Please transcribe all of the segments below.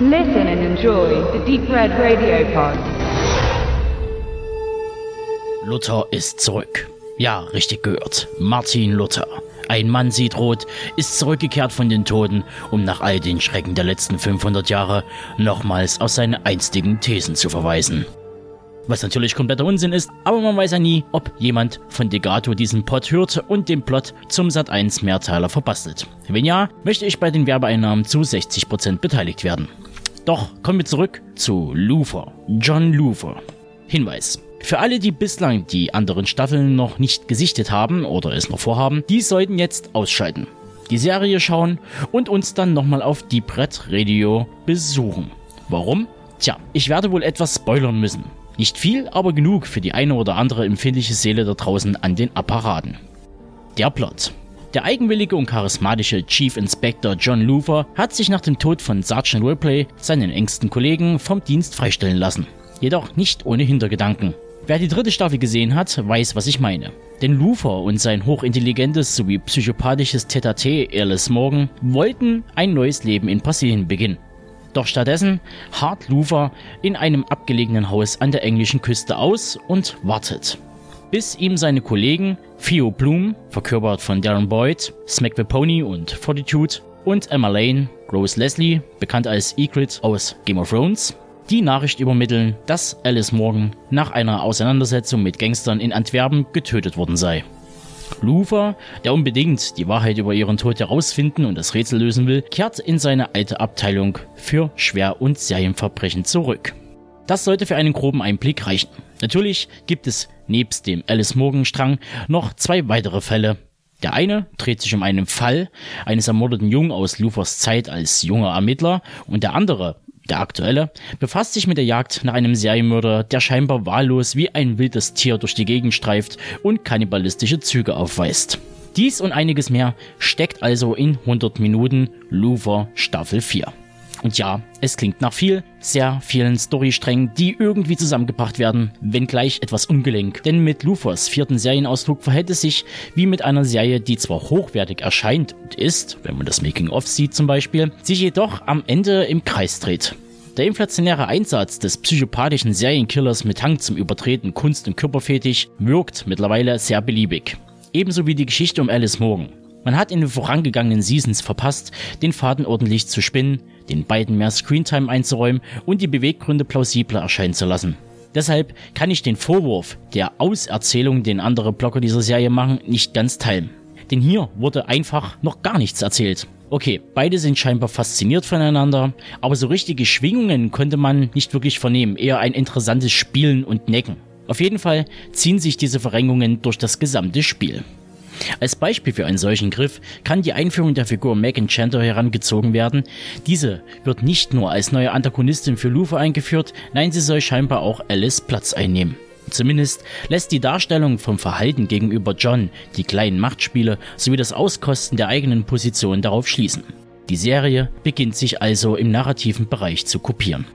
Listen and enjoy the Deep Red Radio Pod. Luther ist zurück. Ja, richtig gehört. Martin Luther. Ein Mann sieht rot, ist zurückgekehrt von den Toten, um nach all den Schrecken der letzten 500 Jahre nochmals auf seine einstigen Thesen zu verweisen. Was natürlich kompletter Unsinn ist, aber man weiß ja nie, ob jemand von Degato diesen Pod hört und den Plot zum Sat1 Mehrteiler verbastelt. Wenn ja, möchte ich bei den Werbeeinnahmen zu 60% beteiligt werden. Doch kommen wir zurück zu Luther. John Luther. Hinweis. Für alle, die bislang die anderen Staffeln noch nicht gesichtet haben oder es noch vorhaben, die sollten jetzt ausschalten, die Serie schauen und uns dann nochmal auf die Brett Radio besuchen. Warum? Tja, ich werde wohl etwas spoilern müssen. Nicht viel, aber genug für die eine oder andere empfindliche Seele da draußen an den Apparaten. Der Plot. Der eigenwillige und charismatische Chief Inspector John Luther hat sich nach dem Tod von Sergeant Ripley seinen engsten Kollegen vom Dienst freistellen lassen. Jedoch nicht ohne Hintergedanken. Wer die dritte Staffel gesehen hat, weiß, was ich meine. Denn Luther und sein hochintelligentes sowie psychopathisches Tete Alice Morgan wollten ein neues Leben in Brasilien beginnen. Doch stattdessen harrt Luther in einem abgelegenen Haus an der englischen Küste aus und wartet. Bis ihm seine Kollegen Theo Bloom, verkörpert von Darren Boyd, Smack the Pony und Fortitude, und Emma Lane, Rose Leslie, bekannt als Egret aus Game of Thrones, die Nachricht übermitteln, dass Alice Morgan nach einer Auseinandersetzung mit Gangstern in Antwerpen getötet worden sei. Luther, der unbedingt die Wahrheit über ihren Tod herausfinden und das Rätsel lösen will, kehrt in seine alte Abteilung für Schwer- und Serienverbrechen zurück. Das sollte für einen groben Einblick reichen. Natürlich gibt es nebst dem Alice Morgan Strang noch zwei weitere Fälle. Der eine dreht sich um einen Fall eines ermordeten Jungen aus Luthers Zeit als junger Ermittler und der andere der aktuelle, befasst sich mit der Jagd nach einem Serienmörder, der scheinbar wahllos wie ein wildes Tier durch die Gegend streift und kannibalistische Züge aufweist. Dies und einiges mehr steckt also in 100 Minuten Luther Staffel 4. Und ja, es klingt nach viel, sehr vielen Storysträngen, die irgendwie zusammengebracht werden, wenngleich etwas ungelenk. Denn mit Luthers vierten Serienausflug verhält es sich wie mit einer Serie, die zwar hochwertig erscheint und ist, wenn man das Making-of sieht zum Beispiel, sich jedoch am Ende im Kreis dreht. Der inflationäre Einsatz des psychopathischen Serienkillers mit Hang zum Übertreten Kunst- und Körperfetisch wirkt mittlerweile sehr beliebig. Ebenso wie die Geschichte um Alice Morgan. Man hat in den vorangegangenen Seasons verpasst, den Faden ordentlich zu spinnen, den beiden mehr Screentime einzuräumen und die Beweggründe plausibler erscheinen zu lassen. Deshalb kann ich den Vorwurf der Auserzählung, den andere Blogger dieser Serie machen, nicht ganz teilen. Denn hier wurde einfach noch gar nichts erzählt. Okay, beide sind scheinbar fasziniert voneinander, aber so richtige Schwingungen konnte man nicht wirklich vernehmen, eher ein interessantes Spielen und Necken. Auf jeden Fall ziehen sich diese Verrenkungen durch das gesamte Spiel. Als Beispiel für einen solchen Griff kann die Einführung der Figur Meg Enchanter herangezogen werden. Diese wird nicht nur als neue Antagonistin für Luther eingeführt, nein, sie soll scheinbar auch Alice Platz einnehmen. Zumindest lässt die Darstellung vom Verhalten gegenüber John, die kleinen Machtspiele sowie das Auskosten der eigenen Position darauf schließen. Die Serie beginnt sich also im narrativen Bereich zu kopieren.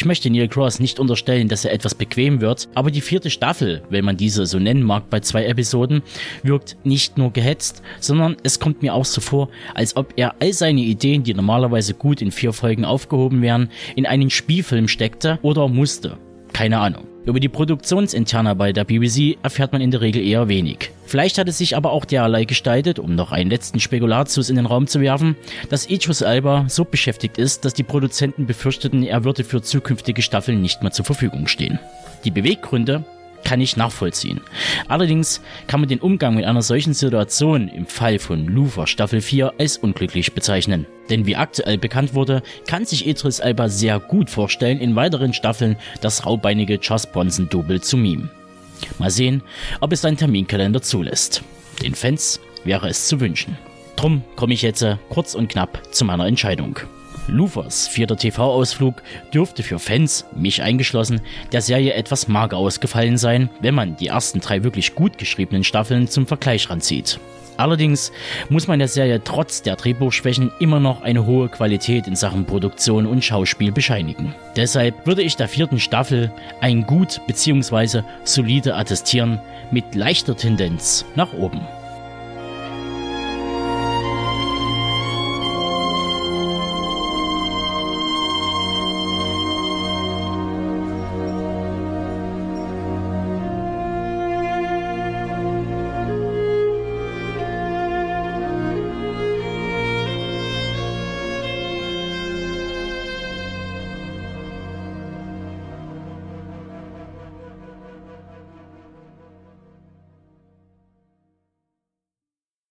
Ich möchte Neil Cross nicht unterstellen, dass er etwas bequem wird, aber die vierte Staffel, wenn man diese so nennen mag bei zwei Episoden, wirkt nicht nur gehetzt, sondern es kommt mir auch so vor, als ob er all seine Ideen, die normalerweise gut in vier Folgen aufgehoben wären, in einen Spielfilm steckte oder musste. Keine Ahnung. Über die Produktionsinterna bei der BBC erfährt man in der Regel eher wenig. Vielleicht hat es sich aber auch derlei gestaltet, um noch einen letzten Spekulatius in den Raum zu werfen, dass Idris Elba so beschäftigt ist, dass die Produzenten befürchteten, er würde für zukünftige Staffeln nicht mehr zur Verfügung stehen. Die Beweggründe kann ich nachvollziehen. Allerdings kann man den Umgang mit einer solchen Situation im Fall von Luther Staffel 4 als unglücklich bezeichnen. Denn wie aktuell bekannt wurde, kann sich Idris Elba sehr gut vorstellen, in weiteren Staffeln das raubeinige Charles Bronson Double zu mimen. Mal sehen, ob es sein Terminkalender zulässt. Den Fans wäre es zu wünschen. Drum komme ich jetzt kurz und knapp zu meiner Entscheidung. Luthers vierter TV-Ausflug dürfte für Fans, mich eingeschlossen, der Serie etwas mager ausgefallen sein, wenn man die ersten drei wirklich gut geschriebenen Staffeln zum Vergleich ranzieht. Allerdings muss man der Serie trotz der Drehbuchschwächen immer noch eine hohe Qualität in Sachen Produktion und Schauspiel bescheinigen. Deshalb würde ich der vierten Staffel ein gut bzw. solide attestieren mit leichter Tendenz nach oben.